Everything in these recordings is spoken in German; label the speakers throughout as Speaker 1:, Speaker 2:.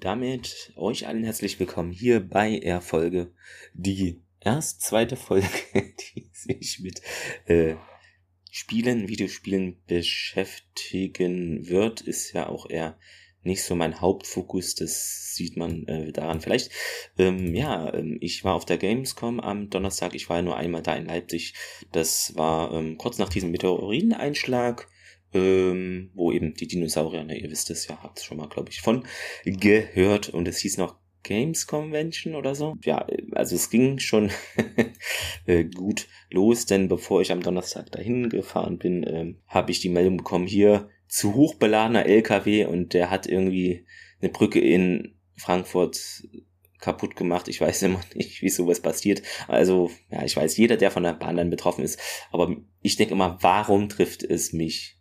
Speaker 1: damit euch allen herzlich willkommen hier bei Erfolge, die erst zweite Folge, die sich mit äh, Spielen, Videospielen beschäftigen wird, ist ja auch eher nicht so mein Hauptfokus, das sieht man äh, daran vielleicht. Ähm, ja, ähm, ich war auf der Gamescom am Donnerstag, ich war nur einmal da in Leipzig. Das war ähm, kurz nach diesem Meteoriteneinschlag, ähm, wo eben die Dinosaurier, ne, ihr wisst es ja, habt es schon mal, glaube ich, von gehört und es hieß noch Games Convention oder so. Ja, also es ging schon äh, gut los, denn bevor ich am Donnerstag dahin gefahren bin, äh, habe ich die Meldung bekommen, hier zu hochbeladener LKW und der hat irgendwie eine Brücke in Frankfurt kaputt gemacht. Ich weiß immer nicht, wie sowas passiert. Also, ja, ich weiß, jeder, der von der Bahn dann betroffen ist. Aber ich denke immer, warum trifft es mich?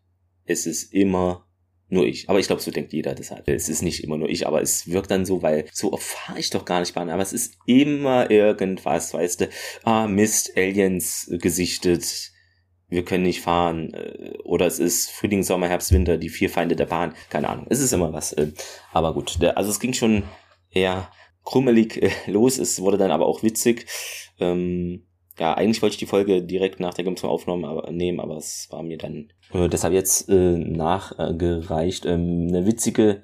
Speaker 1: Es ist immer nur ich. Aber ich glaube, so denkt jeder deshalb. Es ist nicht immer nur ich, aber es wirkt dann so, weil so oft fahre ich doch gar nicht Bahn. Aber es ist immer irgendwas, weißt du. Ah, Mist, Aliens gesichtet wir können nicht fahren äh, oder es ist Frühling, Sommer, Herbst, Winter, die vier Feinde der Bahn, keine Ahnung, es ist immer was. Äh, aber gut, also es ging schon eher krummelig äh, los, es wurde dann aber auch witzig. Ähm, ja, eigentlich wollte ich die Folge direkt nach der Gamescom aufnehmen, aber, nehmen, aber es war mir dann äh, deshalb jetzt äh, nachgereicht. Ähm, eine witzige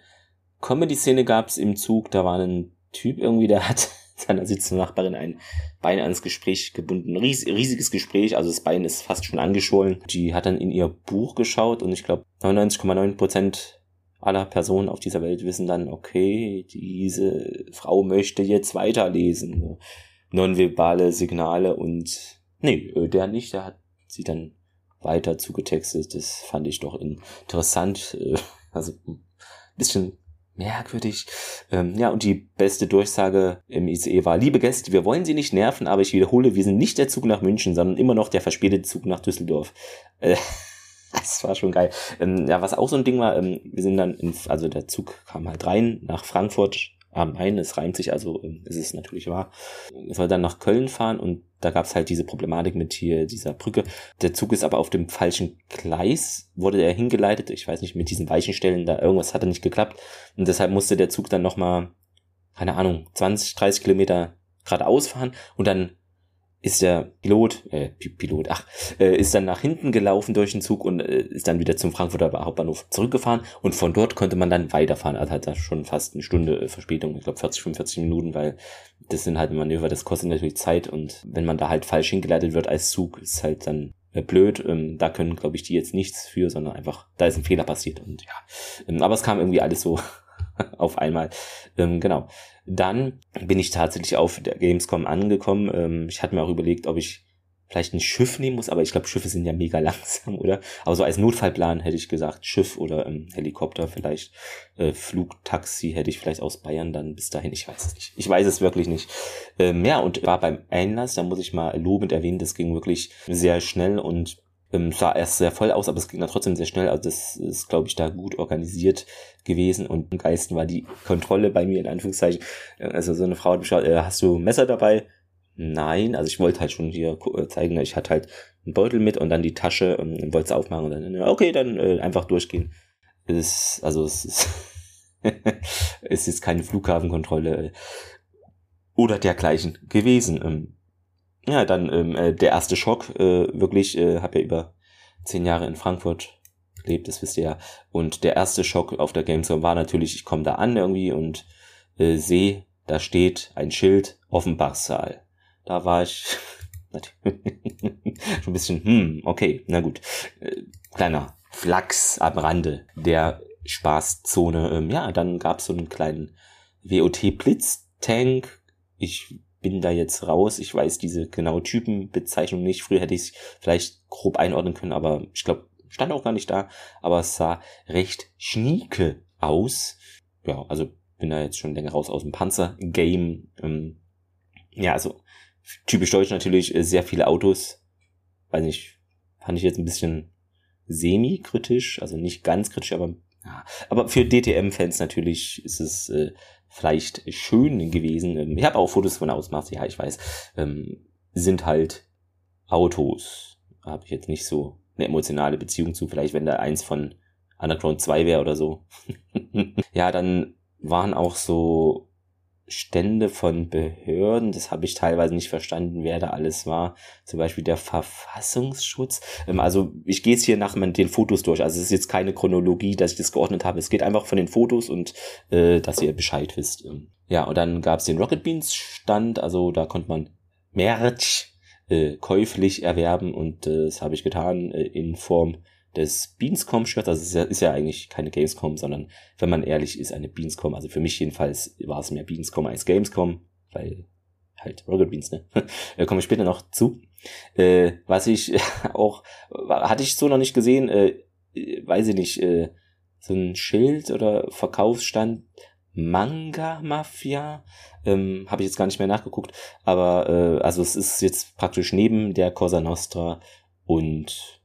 Speaker 1: Comedy-Szene gab es im Zug, da war ein Typ irgendwie, der hat seiner sitzenden Nachbarin ein Bein ans Gespräch gebunden. Ries riesiges Gespräch, also das Bein ist fast schon angeschwollen. Die hat dann in ihr Buch geschaut und ich glaube 99,9 Prozent aller Personen auf dieser Welt wissen dann, okay, diese Frau möchte jetzt weiterlesen. Nonverbale Signale und nee, äh, der nicht, der hat sie dann weiter zugetextet. Das fand ich doch interessant. Äh, also ein bisschen merkwürdig. Ähm, ja, und die beste Durchsage im ICE war, liebe Gäste, wir wollen Sie nicht nerven, aber ich wiederhole, wir sind nicht der Zug nach München, sondern immer noch der verspätete Zug nach Düsseldorf. Äh, das war schon geil. Ähm, ja, was auch so ein Ding war, ähm, wir sind dann, ins, also der Zug kam halt rein nach Frankfurt am Main, es reimt sich, also ähm, ist es natürlich wahr. Soll dann nach Köln fahren und da gab es halt diese Problematik mit hier dieser Brücke. Der Zug ist aber auf dem falschen Gleis, wurde er hingeleitet. Ich weiß nicht, mit diesen Weichenstellen, da irgendwas hatte nicht geklappt. Und deshalb musste der Zug dann nochmal, keine Ahnung, 20, 30 Kilometer geradeaus fahren und dann ist der Pilot, äh, Pilot, ach, äh, ist dann nach hinten gelaufen durch den Zug und äh, ist dann wieder zum Frankfurter Hauptbahnhof zurückgefahren und von dort konnte man dann weiterfahren. Also hat da schon fast eine Stunde äh, Verspätung, ich glaube 40, 45 Minuten, weil das sind halt Manöver, das kostet natürlich Zeit und wenn man da halt falsch hingeleitet wird als Zug, ist halt dann äh, blöd. Ähm, da können, glaube ich, die jetzt nichts für, sondern einfach, da ist ein Fehler passiert und ja. Ähm, aber es kam irgendwie alles so auf einmal. Ähm, genau. Dann bin ich tatsächlich auf der Gamescom angekommen. Ähm, ich hatte mir auch überlegt, ob ich vielleicht ein Schiff nehmen muss, aber ich glaube, Schiffe sind ja mega langsam, oder? Aber so als Notfallplan hätte ich gesagt, Schiff oder ähm, Helikopter vielleicht, äh, Flugtaxi hätte ich vielleicht aus Bayern dann bis dahin, ich weiß es nicht. Ich weiß es wirklich nicht. Ähm, ja, und war beim Einlass, da muss ich mal lobend erwähnen, das ging wirklich sehr schnell und ähm, sah erst sehr voll aus, aber es ging dann trotzdem sehr schnell. Also das ist, glaube ich, da gut organisiert gewesen und im Geisten war die Kontrolle bei mir in Anführungszeichen. Also so eine Frau hat geschaut, äh, hast du Messer dabei? Nein, also ich wollte halt schon hier äh, zeigen, ich hatte halt einen Beutel mit und dann die Tasche und ähm, wollte es aufmachen und dann, okay, dann äh, einfach durchgehen. Es ist, also es ist, es ist keine Flughafenkontrolle oder dergleichen gewesen. Ja, dann ähm, äh, der erste Schock, äh, wirklich, äh, habe ja über zehn Jahre in Frankfurt gelebt, das wisst ihr ja. Und der erste Schock auf der Gamescom war natürlich, ich komme da an irgendwie und äh, sehe, da steht ein Schild Offenbachsaal. Da war ich schon ein bisschen, hm, okay, na gut. Äh, kleiner Flachs am Rande der Spaßzone. Ähm, ja, dann gab's so einen kleinen WOT-Blitztank. Ich bin da jetzt raus. Ich weiß diese genaue Typenbezeichnung nicht. Früher hätte ich es vielleicht grob einordnen können, aber ich glaube, stand auch gar nicht da. Aber es sah recht schnieke aus. Ja, also bin da jetzt schon länger raus aus dem Panzer-Game. Ähm, ja, also typisch deutsch natürlich, äh, sehr viele Autos. Weiß nicht, fand ich jetzt ein bisschen semi-kritisch, also nicht ganz kritisch, aber ja. Aber für DTM-Fans natürlich ist es äh, vielleicht schön gewesen. Ähm, ich habe auch Fotos von Ausmaß, ja, ich weiß. Ähm, sind halt Autos. Habe ich jetzt nicht so eine emotionale Beziehung zu. Vielleicht, wenn da eins von Underground 2 wäre oder so. ja, dann waren auch so Stände von Behörden, das habe ich teilweise nicht verstanden, wer da alles war. Zum Beispiel der Verfassungsschutz. Ähm, also ich gehe jetzt hier nach den Fotos durch. Also es ist jetzt keine Chronologie, dass ich das geordnet habe. Es geht einfach von den Fotos und äh, dass ihr Bescheid wisst. Ähm, ja, und dann gab es den Rocket Beans Stand, also da konnte man Merch äh, käuflich erwerben und äh, das habe ich getan äh, in Form des Beanscom-Shirts. Also es ist ja, ist ja eigentlich keine Gamescom, sondern wenn man ehrlich ist, eine Beanscom. Also für mich jedenfalls war es mehr Beanscom als Gamescom, weil halt Rocket Beans, ne? da komme ich später noch zu. Äh, was ich auch, hatte ich so noch nicht gesehen, äh, weiß ich nicht, äh, so ein Schild oder Verkaufsstand Manga Mafia. Ähm, Habe ich jetzt gar nicht mehr nachgeguckt. Aber äh, also es ist jetzt praktisch neben der Cosa Nostra und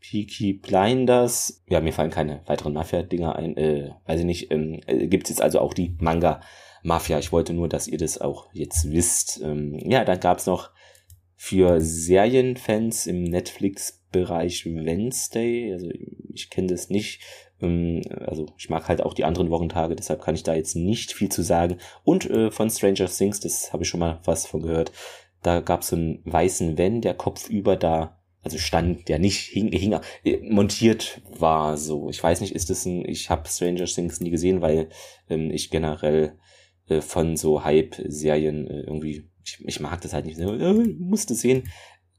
Speaker 1: Peaky Blinders. Ja, mir fallen keine weiteren Mafia-Dinger ein. Äh, weiß ich nicht. Ähm, äh, Gibt es jetzt also auch die Manga Mafia. Ich wollte nur, dass ihr das auch jetzt wisst. Ähm, ja, dann gab's noch für Serienfans im Netflix-Bereich Wednesday. Also ich kenne das nicht. Ähm, also ich mag halt auch die anderen Wochentage, deshalb kann ich da jetzt nicht viel zu sagen. Und äh, von Stranger Things, das habe ich schon mal was von gehört. Da gab es so einen weißen Wenn, der Kopf über da, also stand, der nicht hing, hing äh, montiert war so. Ich weiß nicht, ist das ein, ich habe Stranger Things nie gesehen, weil ähm, ich generell äh, von so Hype-Serien äh, irgendwie, ich, ich mag das halt nicht, äh, musste sehen.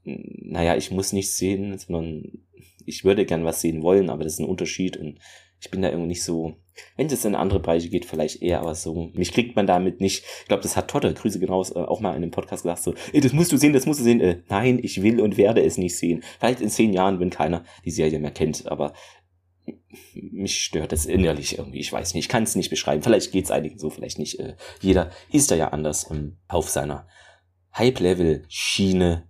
Speaker 1: Naja, ich muss nicht sehen, sondern ich würde gern was sehen wollen, aber das ist ein Unterschied und ich bin da irgendwie nicht so, wenn es in andere Bereiche geht, vielleicht eher, aber so, mich kriegt man damit nicht. Ich glaube, das hat Totte, Grüße genau, auch mal in einem Podcast gesagt, so, ey, das musst du sehen, das musst du sehen. Äh, nein, ich will und werde es nicht sehen. Vielleicht in zehn Jahren, wenn keiner die Serie mehr kennt, aber mich stört das innerlich irgendwie. Ich weiß nicht, ich kann es nicht beschreiben. Vielleicht geht es einigen so, vielleicht nicht. Äh, jeder ist da ja anders ähm, auf seiner Hype-Level-Schiene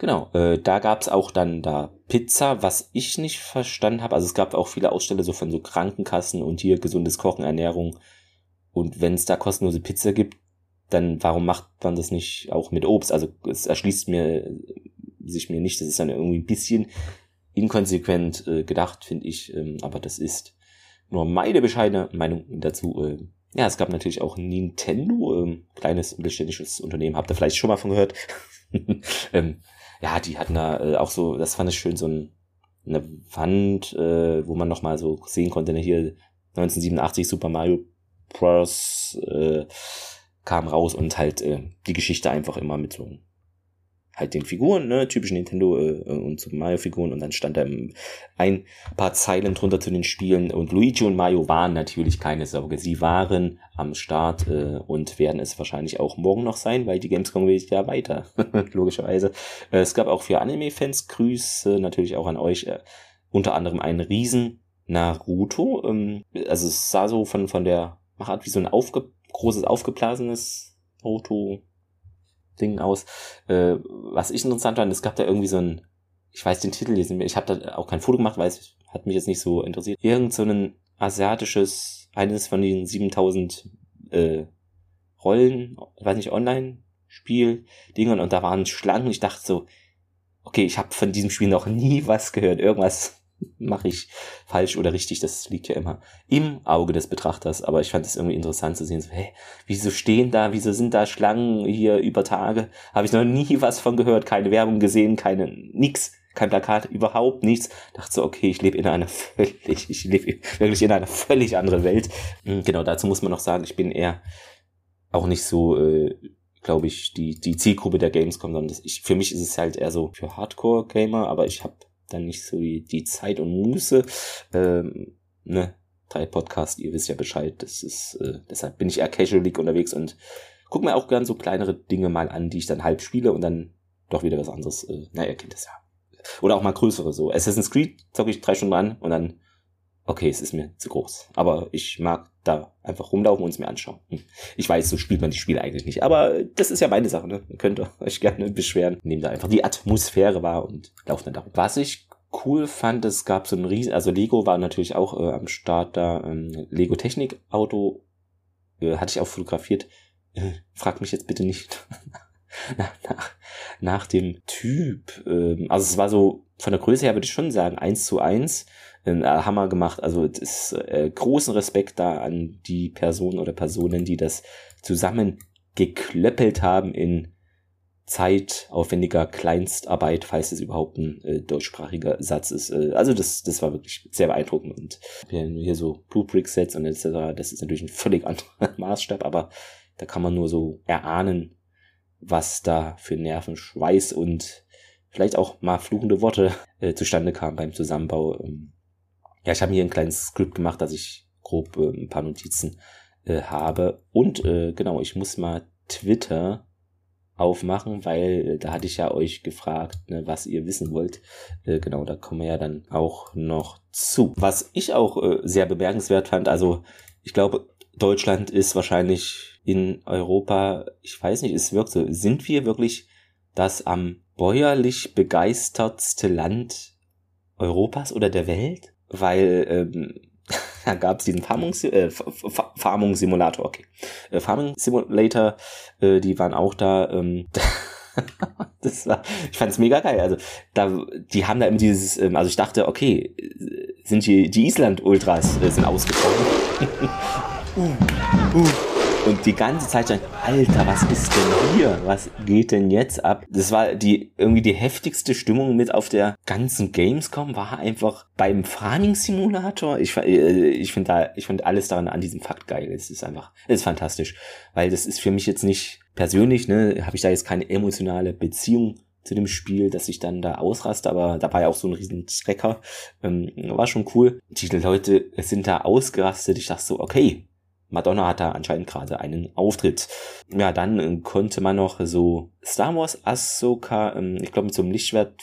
Speaker 1: Genau, äh, da gab's auch dann da Pizza, was ich nicht verstanden habe. Also es gab auch viele Aussteller so von so Krankenkassen und hier gesundes Kochen, Ernährung. Und wenn es da kostenlose Pizza gibt, dann warum macht man das nicht auch mit Obst? Also es erschließt mir sich mir nicht. Das ist dann irgendwie ein bisschen inkonsequent äh, gedacht, finde ich. Ähm, aber das ist nur meine bescheidene Meinung dazu. Äh, ja, es gab natürlich auch Nintendo, ähm, kleines mittelständisches Unternehmen. Habt ihr vielleicht schon mal von gehört? ähm, ja, die hatten da äh, auch so, das fand ich schön, so ein, eine Wand, äh, wo man nochmal so sehen konnte, ne, hier 1987 Super Mario Bros. Äh, kam raus und halt äh, die Geschichte einfach immer mit so halt den Figuren, ne, typischen Nintendo äh, und Super Mario Figuren und dann stand da ein paar Zeilen drunter zu den Spielen und Luigi und Mario waren natürlich keine Sorge. Sie waren am Start äh, und werden es wahrscheinlich auch morgen noch sein, weil die Gamescom geht ja weiter, logischerweise. Äh, es gab auch für Anime-Fans Grüße natürlich auch an euch, äh, unter anderem einen Riesen Naruto. Ähm, also es sah so von, von der Machart wie so ein aufge großes aufgeblasenes Auto Ding aus. Äh, was ich interessant fand, es gab da irgendwie so ein, ich weiß den Titel nicht mehr, ich habe da auch kein Foto gemacht, weil es hat mich jetzt nicht so interessiert. Irgend so ein asiatisches, eines von den 7000 äh, Rollen, ich weiß nicht, Online-Spiel-Dingern und da waren Schlangen. Ich dachte so, okay, ich habe von diesem Spiel noch nie was gehört. Irgendwas mache ich falsch oder richtig, das liegt ja immer im Auge des Betrachters, aber ich fand es irgendwie interessant zu sehen, so, hä, wieso stehen da, wieso sind da Schlangen hier über Tage? Habe ich noch nie was von gehört, keine Werbung gesehen, keine, nix, kein Plakat, überhaupt nichts. Dachte so, okay, ich lebe in einer völlig, ich lebe wirklich in einer völlig anderen Welt. Hm, genau, dazu muss man noch sagen, ich bin eher auch nicht so, äh, glaube ich, die, die Zielgruppe der Gamescom, sondern das, ich, für mich ist es halt eher so für Hardcore-Gamer, aber ich habe dann nicht so die, die Zeit und Muße. Ähm, ne, drei Podcast, ihr wisst ja Bescheid. Das ist, äh, deshalb bin ich eher casually unterwegs und guck mir auch gern so kleinere Dinge mal an, die ich dann halb spiele und dann doch wieder was anderes. Äh, na, ihr kennt das ja. Oder auch mal größere so. Assassin's Creed zocke ich drei Stunden an und dann okay, es ist mir zu groß. Aber ich mag da einfach rumlaufen und es mir anschauen. Hm. Ich weiß, so spielt man die Spiele eigentlich nicht. Aber das ist ja meine Sache, ne? Ihr könnt euch gerne beschweren. Nehmt da einfach die Atmosphäre wahr und lauft dann darum. Was ich cool fand, es gab so ein riesen, also Lego war natürlich auch äh, am Start da. Ähm, Lego Technik Auto äh, hatte ich auch fotografiert. Äh, frag mich jetzt bitte nicht nach, nach, nach dem Typ. Ähm, also es war so von der Größe her würde ich schon sagen, eins zu eins. Äh, Hammer gemacht. Also ist äh, großen Respekt da an die Person oder Personen, die das zusammen geklöppelt haben in zeitaufwendiger Kleinstarbeit, falls es überhaupt ein äh, deutschsprachiger Satz ist. Äh, also das, das war wirklich sehr beeindruckend und hier so Blue Brick Sets und etc. Das ist natürlich ein völlig anderer Maßstab, aber da kann man nur so erahnen, was da für Nervenschweiß und vielleicht auch mal fluchende Worte äh, zustande kam beim Zusammenbau. Ähm, ja, ich habe hier ein kleines Skript gemacht, dass ich grob äh, ein paar Notizen äh, habe. Und äh, genau, ich muss mal Twitter aufmachen, weil äh, da hatte ich ja euch gefragt, ne, was ihr wissen wollt. Äh, genau, da kommen wir ja dann auch noch zu. Was ich auch äh, sehr bemerkenswert fand, also ich glaube, Deutschland ist wahrscheinlich in Europa, ich weiß nicht, es wirkt so, sind wir wirklich das am bäuerlich begeistertste Land Europas oder der Welt? Weil ähm, da gab es diesen Farmung, äh, Farmung Simulator, okay. Äh, Farming Simulator, äh, die waren auch da. Ähm, das war, ich fand es mega geil. Also da, die haben da immer dieses, ähm, also ich dachte, okay, sind die, die Island-Ultras äh, sind ausgebrochen. uh, uh. Und die ganze Zeit stand, Alter, was ist denn hier? Was geht denn jetzt ab? Das war die, irgendwie die heftigste Stimmung mit auf der ganzen Gamescom, war einfach beim Farming Simulator. Ich, äh, ich finde da, ich finde alles daran an diesem Fakt geil. Es ist einfach, es ist fantastisch. Weil das ist für mich jetzt nicht persönlich, ne, habe ich da jetzt keine emotionale Beziehung zu dem Spiel, dass ich dann da ausraste, aber da war ja auch so ein riesen Strecker. Ähm, war schon cool. Die Leute sind da ausgerastet. Ich dachte so, okay, Madonna hat da anscheinend gerade einen Auftritt. Ja, dann äh, konnte man noch so Star Wars Ahsoka, ähm, ich glaube mit so einem Lichtschwert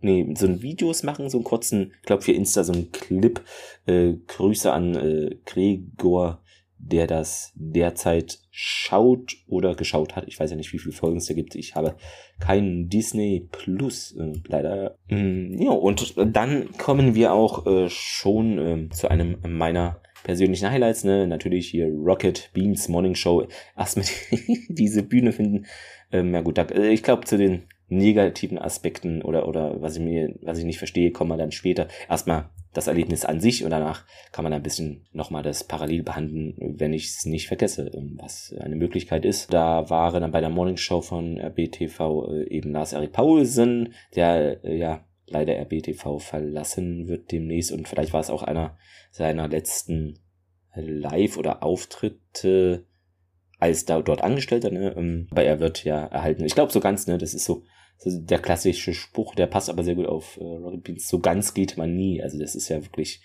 Speaker 1: nee, so ein Videos machen, so einen kurzen, ich glaube für Insta so ein Clip. Äh, Grüße an äh, Gregor, der das derzeit schaut oder geschaut hat. Ich weiß ja nicht, wie viele Folgen es da gibt. Ich habe keinen Disney Plus, äh, leider. Mm, ja, und dann kommen wir auch äh, schon äh, zu einem meiner persönlichen Highlights, ne, natürlich hier Rocket Beans Morning Show, erstmal diese Bühne finden. Ähm, ja gut, da, äh, ich glaube zu den negativen Aspekten oder oder was ich mir, was ich nicht verstehe, kommen wir dann später. Erstmal das Erlebnis an sich und danach kann man ein bisschen nochmal das parallel behandeln, wenn ich es nicht vergesse, ähm, was eine Möglichkeit ist. Da waren dann bei der Morning Show von RBTV äh, eben Lars Erik Paulsen, der äh, ja leider RBTV verlassen wird demnächst und vielleicht war es auch einer seiner letzten Live- oder Auftritte als da dort Angestellter, ne? Ähm, aber er wird ja erhalten. Ich glaube so ganz, ne, das ist so, so der klassische Spruch, der passt aber sehr gut auf äh, Rocket Beans. So ganz geht man nie. Also das ist ja wirklich,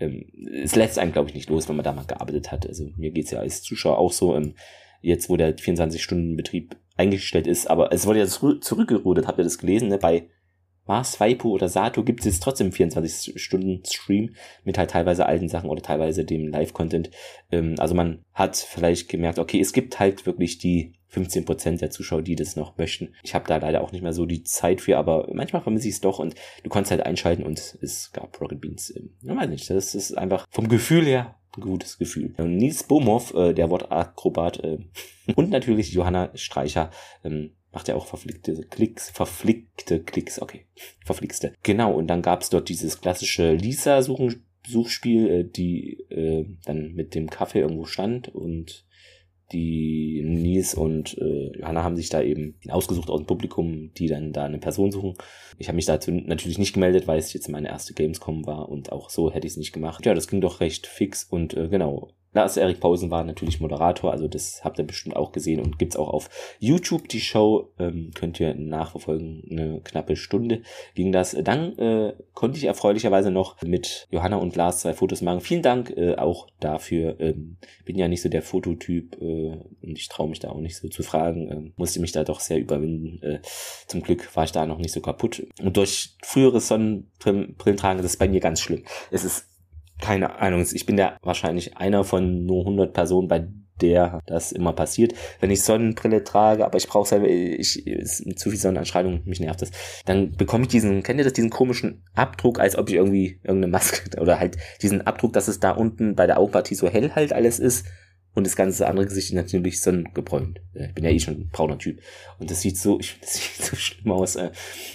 Speaker 1: ähm, es lässt einen, glaube ich, nicht los, wenn man da mal gearbeitet hat. Also mir geht's ja als Zuschauer auch so, ähm, jetzt wo der 24-Stunden-Betrieb eingestellt ist, aber es wurde ja zurückgerudert, habt ihr das gelesen, ne? Bei Mars, Waipu oder Sato gibt es jetzt trotzdem 24 Stunden Stream mit halt teilweise alten Sachen oder teilweise dem Live-Content. Ähm, also man hat vielleicht gemerkt, okay, es gibt halt wirklich die 15% der Zuschauer, die das noch möchten. Ich habe da leider auch nicht mehr so die Zeit für, aber manchmal vermisse ich es doch und du konntest halt einschalten und es gab Rocket Beans. Ähm, ich weiß nicht, das ist einfach vom Gefühl her ein gutes Gefühl. Und Nils Bomhoff, äh, der Wortakrobat äh, und natürlich Johanna Streicher, ähm, macht ja auch verflickte Klicks, verflickte Klicks, okay, verflixte. Genau, und dann gab's dort dieses klassische Lisa-Suchspiel, äh, die äh, dann mit dem Kaffee irgendwo stand und die Nies und äh, Johanna haben sich da eben ausgesucht aus dem Publikum, die dann da eine Person suchen. Ich habe mich dazu natürlich nicht gemeldet, weil es jetzt meine erste Gamescom war und auch so hätte ich es nicht gemacht. Ja, das ging doch recht fix und äh, genau, Lars Erik Pausen war natürlich Moderator, also das habt ihr bestimmt auch gesehen und gibt's auch auf YouTube die Show, ähm, könnt ihr nachverfolgen, eine knappe Stunde ging das. Dann äh, konnte ich erfreulicherweise noch mit Johanna und Lars zwei Fotos machen. Vielen Dank äh, auch dafür. Ähm, bin ja nicht so der Fototyp äh, und ich traue mich da auch nicht so zu fragen. Ähm, musste mich da doch sehr überwinden. Äh, zum Glück war ich da noch nicht so kaputt. Und durch früheres Sonnenbrillen tragen, das ist bei mir ganz schlimm. Es ist keine Ahnung, ich bin da wahrscheinlich einer von nur 100 Personen, bei der das immer passiert. Wenn ich Sonnenbrille trage, aber ich brauche selber, ich, ist zu viel Sonnenanstrahlung, mich nervt das, dann bekomme ich diesen, kennt ihr das, diesen komischen Abdruck, als ob ich irgendwie irgendeine Maske, oder halt diesen Abdruck, dass es da unten bei der Augenpartie so hell halt alles ist und das ganze andere Gesicht ist natürlich sonnengebräunt. Ich bin ja eh schon ein brauner Typ. Und das sieht so, ich, das sieht so schlimm aus. Äh,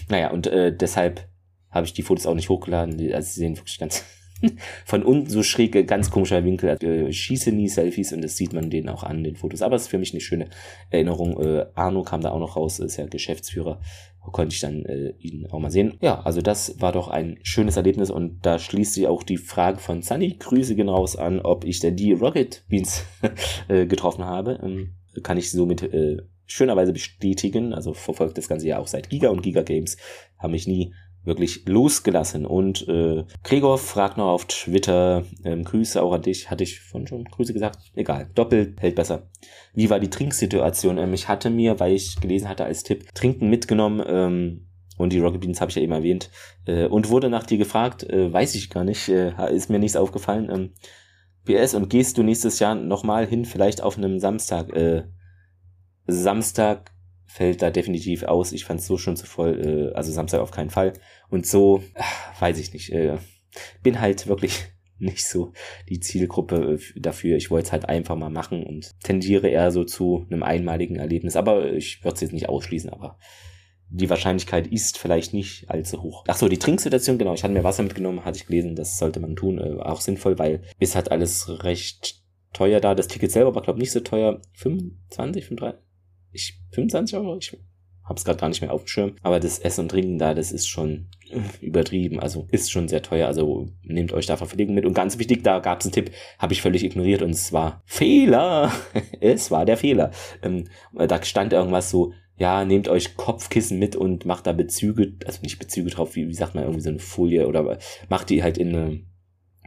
Speaker 1: naja, und äh, deshalb habe ich die Fotos auch nicht hochgeladen. Also sie sehen wirklich ganz von unten so schräg, ganz komischer Winkel. Äh, schieße nie Selfies und das sieht man denen auch an den Fotos. Aber es ist für mich eine schöne Erinnerung. Äh, Arno kam da auch noch raus, ist ja Geschäftsführer. Konnte ich dann äh, ihn auch mal sehen. Ja, also das war doch ein schönes Erlebnis und da schließt sich auch die Frage von Sunny. Grüße gehen an, ob ich denn die Rocket Beans äh, getroffen habe. Ähm, kann ich somit äh, schönerweise bestätigen. Also verfolgt das ganze Jahr auch seit Giga und Giga Games. Haben mich nie wirklich losgelassen. Und äh, Gregor fragt noch auf Twitter, ähm, Grüße auch an dich, hatte ich von schon Grüße gesagt? Egal, doppelt hält besser. Wie war die Trinksituation? Ähm, ich hatte mir, weil ich gelesen hatte als Tipp, Trinken mitgenommen, ähm, und die Rocket Beans habe ich ja eben erwähnt, äh, und wurde nach dir gefragt, äh, weiß ich gar nicht, äh, ist mir nichts aufgefallen. Ähm, PS, und gehst du nächstes Jahr nochmal hin, vielleicht auf einem Samstag? Äh, Samstag fällt da definitiv aus. Ich fand es so schon zu voll, äh, also Samstag auf keinen Fall. Und so, ach, weiß ich nicht, äh, bin halt wirklich nicht so die Zielgruppe äh, dafür. Ich wollte es halt einfach mal machen und tendiere eher so zu einem einmaligen Erlebnis. Aber ich würde es jetzt nicht ausschließen, aber die Wahrscheinlichkeit ist vielleicht nicht allzu hoch. Ach so, die Trinksituation, genau. Ich hatte mir Wasser mitgenommen, hatte ich gelesen, das sollte man tun. Äh, auch sinnvoll, weil ist halt alles recht teuer da. Das Ticket selber war, glaube ich, nicht so teuer. 25, 35? Ich 25 Euro, ich hab's gerade gar nicht mehr auf dem Schirm, aber das Essen und Trinken da, das ist schon übertrieben, also ist schon sehr teuer, also nehmt euch da Verpflegung mit. Und ganz wichtig, da gab's einen Tipp, habe ich völlig ignoriert. Und es war Fehler, es war der Fehler. Ähm, da stand irgendwas so, ja, nehmt euch Kopfkissen mit und macht da Bezüge, also nicht Bezüge drauf, wie, wie sagt man, irgendwie so eine Folie oder macht die halt in eine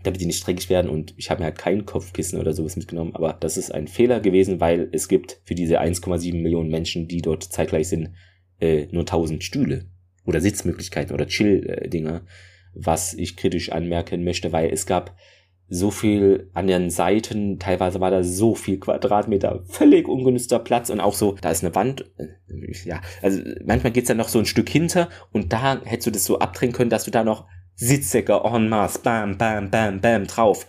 Speaker 1: damit die nicht dreckig werden. Und ich habe mir halt kein Kopfkissen oder sowas mitgenommen, aber das ist ein Fehler gewesen, weil es gibt für diese 1,7 Millionen Menschen, die dort zeitgleich sind, äh, nur 1000 Stühle oder Sitzmöglichkeiten oder Chill-Dinger, was ich kritisch anmerken möchte, weil es gab so viel an den Seiten, teilweise war da so viel Quadratmeter, völlig ungünstiger Platz und auch so, da ist eine Wand, äh, ja, also manchmal geht's dann noch so ein Stück hinter und da hättest du das so abdrehen können, dass du da noch Sitzsäcke en masse, bam, bam, bam, bam, drauf.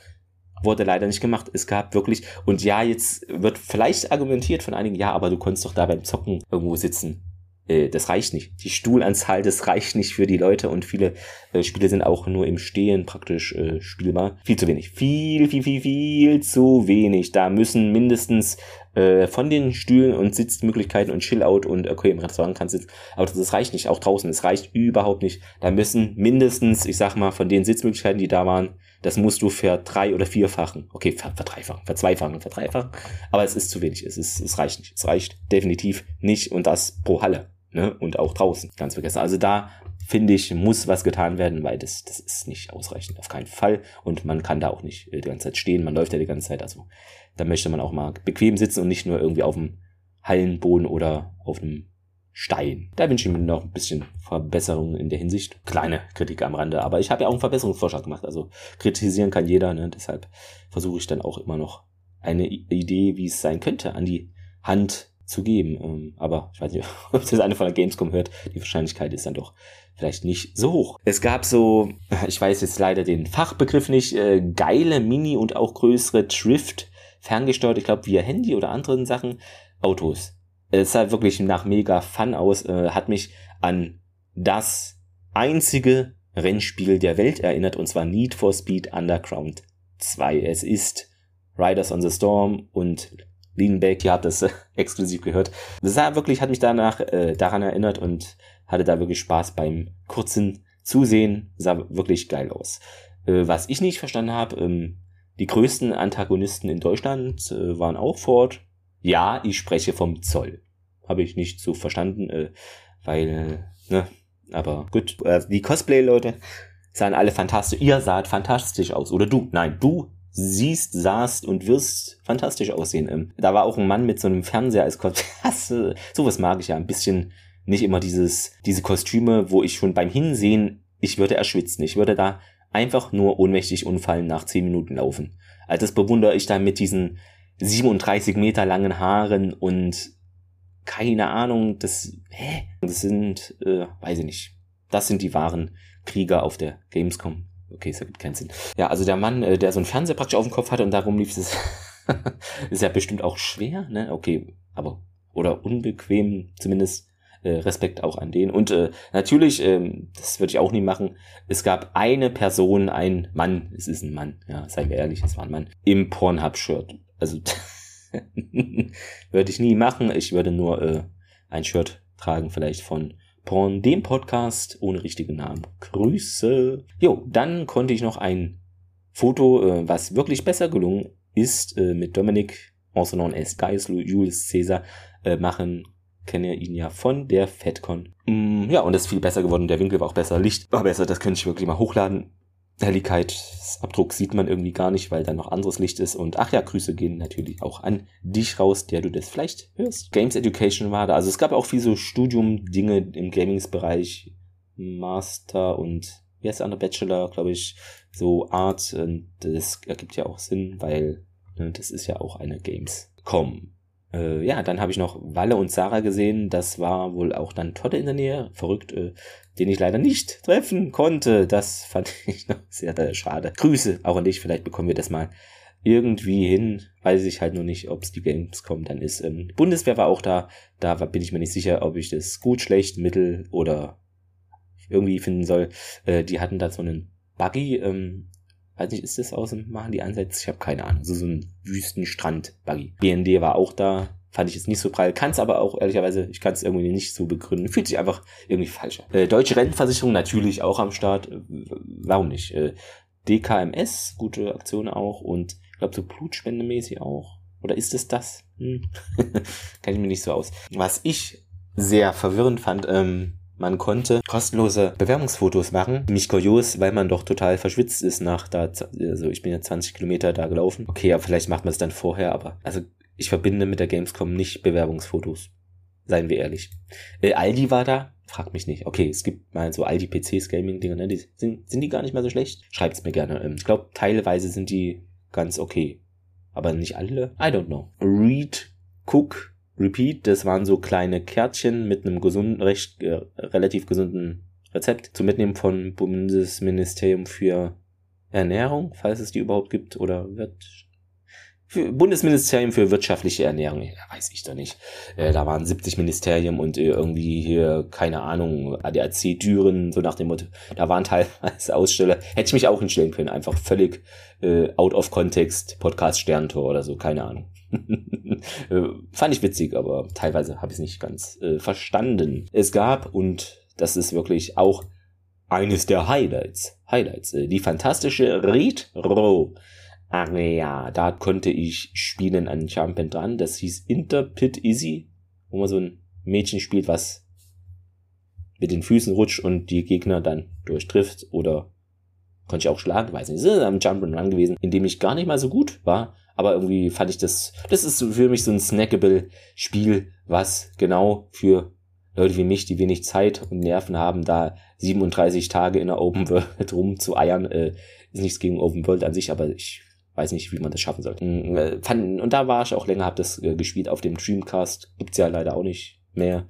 Speaker 1: Wurde leider nicht gemacht. Es gab wirklich, und ja, jetzt wird vielleicht argumentiert von einigen, ja, aber du konntest doch da beim Zocken irgendwo sitzen. Äh, das reicht nicht. Die Stuhlanzahl, das reicht nicht für die Leute und viele äh, Spiele sind auch nur im Stehen praktisch äh, spielbar. Viel zu wenig. Viel, viel, viel, viel zu wenig. Da müssen mindestens äh, von den Stühlen und Sitzmöglichkeiten und Chillout und okay, im Restaurant kannst du sitzen, aber das, das reicht nicht, auch draußen, es reicht überhaupt nicht. Da müssen mindestens, ich sag mal, von den Sitzmöglichkeiten, die da waren, das musst du für drei oder vierfachen, okay, ver, verdreifachen, verzweifachen, verdreifachen, aber es ist zu wenig, es ist, es reicht nicht, es reicht definitiv nicht und das pro Halle, ne, und auch draußen, ganz vergessen. Also da finde ich, muss was getan werden, weil das, das ist nicht ausreichend, auf keinen Fall. Und man kann da auch nicht äh, die ganze Zeit stehen, man läuft ja die ganze Zeit, also da möchte man auch mal bequem sitzen und nicht nur irgendwie auf dem Hallenboden oder auf einem Stein. Da wünsche ich mir noch ein bisschen Verbesserung in der Hinsicht. Kleine Kritik am Rande, aber ich habe ja auch einen Verbesserungsvorschlag gemacht. Also kritisieren kann jeder, ne? deshalb versuche ich dann auch immer noch eine Idee, wie es sein könnte, an die Hand zu geben. Ähm, aber ich weiß nicht, ob das eine von der Gamescom hört. Die Wahrscheinlichkeit ist dann doch vielleicht nicht so hoch. Es gab so, ich weiß jetzt leider den Fachbegriff nicht, äh, geile Mini- und auch größere Drift- ferngesteuert, ich glaube via Handy oder anderen Sachen, Autos. Es sah wirklich nach mega Fun aus, äh, hat mich an das einzige Rennspiel der Welt erinnert, und zwar Need for Speed Underground 2. Es ist Riders on the Storm und Lean Back, ihr habt das äh, exklusiv gehört. Das sah wirklich, hat mich danach äh, daran erinnert und hatte da wirklich Spaß beim kurzen Zusehen. Sah wirklich geil aus. Äh, was ich nicht verstanden habe, ähm, die größten Antagonisten in Deutschland äh, waren auch Ford. Ja, ich spreche vom Zoll. Habe ich nicht so verstanden, äh, weil, ne, aber gut. Äh, die Cosplay-Leute sahen alle fantastisch. Ihr saht fantastisch aus. Oder du, nein, du siehst, sahst und wirst fantastisch aussehen. Ähm, da war auch ein Mann mit so einem Fernseher als Cosplay. Sowas mag ich ja. Ein bisschen nicht immer dieses, diese Kostüme, wo ich schon beim Hinsehen, ich würde erschwitzen. Ich würde da einfach nur ohnmächtig umfallen nach 10 Minuten laufen. Also das bewundere ich dann mit diesen 37 Meter langen Haaren und keine Ahnung, das, hä? Das sind, äh, weiß ich nicht. Das sind die wahren Krieger auf der Gamescom. Okay, das ergibt keinen Sinn. Ja, also der Mann, äh, der so einen Fernseher praktisch auf dem Kopf hatte und darum lief es, ist ja bestimmt auch schwer, ne? Okay, aber, oder unbequem zumindest Äh, Respekt auch an den. Und äh, natürlich, ähm, das würde ich auch nie machen, es gab eine Person, ein Mann, es ist ein Mann, ja, seien wir ehrlich, es war ein Mann, im Pornhub-Shirt. Also würde ich nie machen. Ich würde nur äh, ein Shirt tragen, vielleicht von Porn, dem Podcast ohne richtigen Namen. Grüße. Jo, dann konnte ich noch ein Foto, äh, was wirklich besser gelungen ist, äh, mit Dominik, also known as Gaius Julius Caesar, äh, machen kenne ihn ja von der FedCon. Mm, ja, und das ist viel besser geworden. Der Winkel war auch besser. Licht war besser. Das könnte ich wirklich mal hochladen. Helligkeitsabdruck sieht man irgendwie gar nicht, weil da noch anderes Licht ist. Und ach ja, Grüße gehen natürlich auch an dich raus, der du das vielleicht hörst. Games Education war da. Also es gab auch viel so Studium-Dinge im Gamingsbereich. Master und wie heißt der andere Bachelor, glaube ich, so Art. Und das ergibt ja auch Sinn, weil ne, das ist ja auch eine Gamescom. Äh, ja, dann habe ich noch Walle und Sarah gesehen. Das war wohl auch dann Totte in der Nähe. Verrückt, äh, den ich leider nicht treffen konnte. Das fand ich noch sehr äh, schade. Grüße auch an dich. Vielleicht bekommen wir das mal irgendwie hin. Weiß ich halt nur nicht, ob es die Gamescom dann ist. Ähm, Bundeswehr war auch da. Da bin ich mir nicht sicher, ob ich das gut, schlecht, mittel oder irgendwie finden soll. Äh, die hatten da so einen Buggy. Ähm, weiß nicht, ist das aus dem machen die Ansätze? Ich habe keine Ahnung. So, so ein Wüstenstrand-Buggy. BND war auch da. Fand ich jetzt nicht so prall. Kann es aber auch, ehrlicherweise, ich kann es irgendwie nicht so begründen. Fühlt sich einfach irgendwie falsch an. Äh, Deutsche Rentenversicherung natürlich auch am Start. Äh, warum nicht? Äh, DKMS, gute Aktion auch. Und ich glaube so blutspendemäßig auch. Oder ist es das? Hm. kann ich mir nicht so aus. Was ich sehr verwirrend fand, ähm, man konnte kostenlose Bewerbungsfotos machen. Mich kurios, weil man doch total verschwitzt ist nach da, also ich bin ja 20 Kilometer da gelaufen. Okay, aber vielleicht macht man es dann vorher, aber also ich verbinde mit der Gamescom nicht Bewerbungsfotos. Seien wir ehrlich. Äh, Aldi war da, frag mich nicht. Okay, es gibt mal so Aldi PCs Gaming Dinger, ne? Die sind, sind die gar nicht mehr so schlecht? Schreibt's mir gerne. Ähm, ich glaube, teilweise sind die ganz okay. Aber nicht alle. I don't know. Read Cook Repeat, das waren so kleine Kärtchen mit einem gesunden, recht äh, relativ gesunden Rezept zum Mitnehmen von Bundesministerium für Ernährung, falls es die überhaupt gibt, oder wird für Bundesministerium für wirtschaftliche Ernährung, ja, weiß ich doch nicht. Äh, da waren 70 Ministerien und äh, irgendwie hier, keine Ahnung, ADAC Düren, so nach dem Motto. Da waren teilweise Aussteller. Hätte ich mich auch hinstellen können, einfach völlig äh, out of context, Podcast Sterntor oder so, keine Ahnung. Äh, fand ich witzig, aber teilweise habe ich es nicht ganz äh, verstanden. Es gab, und das ist wirklich auch eines der Highlights, Highlights, äh, die fantastische Retro Area. Da konnte ich spielen an Champion dran. Das hieß Interpit Easy, wo man so ein Mädchen spielt, was mit den Füßen rutscht und die Gegner dann durchtrifft oder konnte ich auch schlagen, weiß nicht. Das ist am Jump Run gewesen, in dem ich gar nicht mal so gut war, aber irgendwie fand ich das, das ist für mich so ein snackable Spiel, was genau für Leute wie mich, die wenig Zeit und Nerven haben, da 37 Tage in der Open World rumzueiern, äh, ist nichts gegen Open World an sich, aber ich weiß nicht, wie man das schaffen sollte. Mm, äh, und da war ich auch länger, hab das äh, gespielt auf dem Dreamcast, gibt's ja leider auch nicht mehr.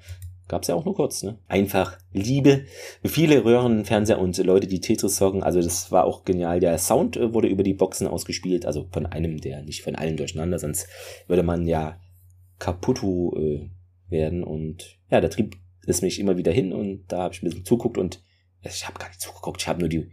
Speaker 1: Gab's ja auch nur kurz, ne? Einfach Liebe. Viele Röhrenfernseher und Leute, die Tetris sorgen. Also das war auch genial. Der Sound äh, wurde über die Boxen ausgespielt. Also von einem, der nicht von allen durcheinander. Sonst würde man ja kaputt äh, werden. Und ja, da trieb es mich immer wieder hin. Und da habe ich ein bisschen zuguckt. Und ich habe gar nicht zugeguckt. Ich habe nur die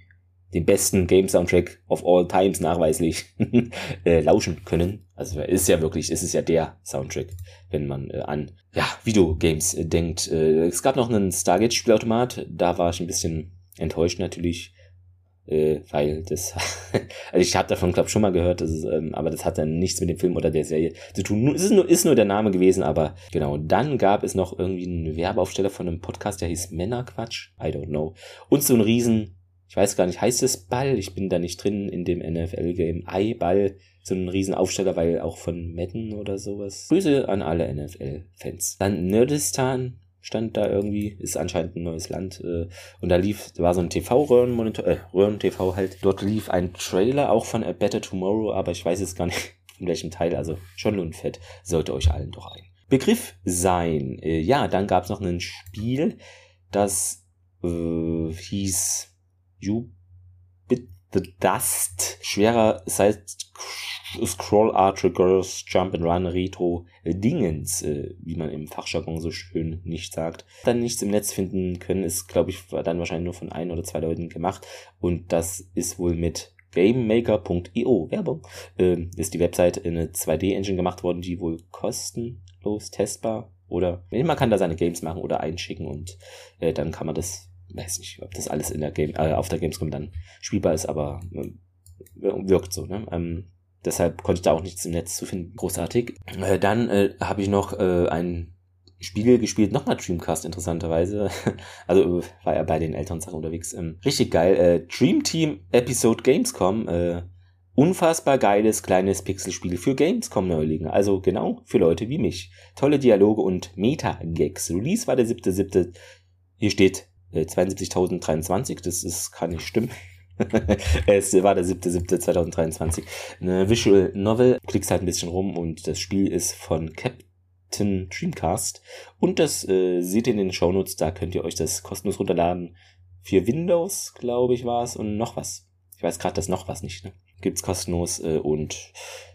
Speaker 1: den besten Game-Soundtrack of all times nachweislich äh, lauschen können. Also ist ja wirklich, ist es ja der Soundtrack, wenn man äh, an ja, Videogames äh, denkt. Äh, es gab noch einen Stargate-Spielautomat, da war ich ein bisschen enttäuscht natürlich, äh, weil das, also ich habe davon glaube schon mal gehört, das ist, ähm, aber das hat dann nichts mit dem Film oder der Serie zu tun. Es ist nur, ist nur der Name gewesen, aber genau. Dann gab es noch irgendwie einen Werbeaufsteller von einem Podcast, der hieß Männerquatsch, I don't know. Und so ein riesen ich weiß gar nicht, heißt es Ball? Ich bin da nicht drin in dem NFL-Game. Ei-Ball, so ein Riesenaufsteller, weil auch von Madden oder sowas. Grüße an alle NFL-Fans. Dann Nerdistan stand da irgendwie, ist anscheinend ein neues Land. Äh, und da lief, da war so ein TV-Röhrenmonitor, äh, Röhren-TV halt. Dort lief ein Trailer auch von A Better Tomorrow, aber ich weiß jetzt gar nicht, in welchem Teil. Also schon und fett. Sollte euch allen doch ein Begriff sein. Äh, ja, dann gab es noch ein Spiel, das äh, hieß Bit the Dust. Schwerer Side Scroll Art Girls Jump and Run Retro Dingens, äh, wie man im Fachjargon so schön nicht sagt. Dann nichts im Netz finden können, ist, glaube ich, dann wahrscheinlich nur von ein oder zwei Leuten gemacht. Und das ist wohl mit GameMaker.io, Werbung, äh, ist die Website in eine 2D-Engine gemacht worden, die wohl kostenlos testbar oder man kann da seine Games machen oder einschicken und äh, dann kann man das, weiß nicht, ob das alles in der Game, äh, auf der Gamescom dann spielbar ist, aber äh, wirkt so, ne? Ähm, deshalb konnte ich da auch nichts im Netz zu finden. Großartig. Äh, dann äh, habe ich noch äh, ein Spiel gespielt, nochmal Dreamcast interessanterweise. Also äh, war er bei den älteren Sachen unterwegs. Ähm, richtig geil. Äh, Dream Team Episode Gamescom. Äh, unfassbar geiles kleines Pixelspiel für Gamescom Neulinge. Also genau für Leute wie mich. Tolle Dialoge und Meta-Gags. Release war der 7.7. Hier steht äh, 72.023. Das ist, kann nicht stimmen. es war der 7.7.2023. Eine Visual Novel. Klickst halt ein bisschen rum und das Spiel ist von Captain Dreamcast. Und das äh, seht ihr in den Shownotes. Da könnt ihr euch das kostenlos runterladen. Für Windows, glaube ich, war es. Und noch was. Ich weiß gerade das noch was nicht. Ne? Gibt's kostenlos. Äh, und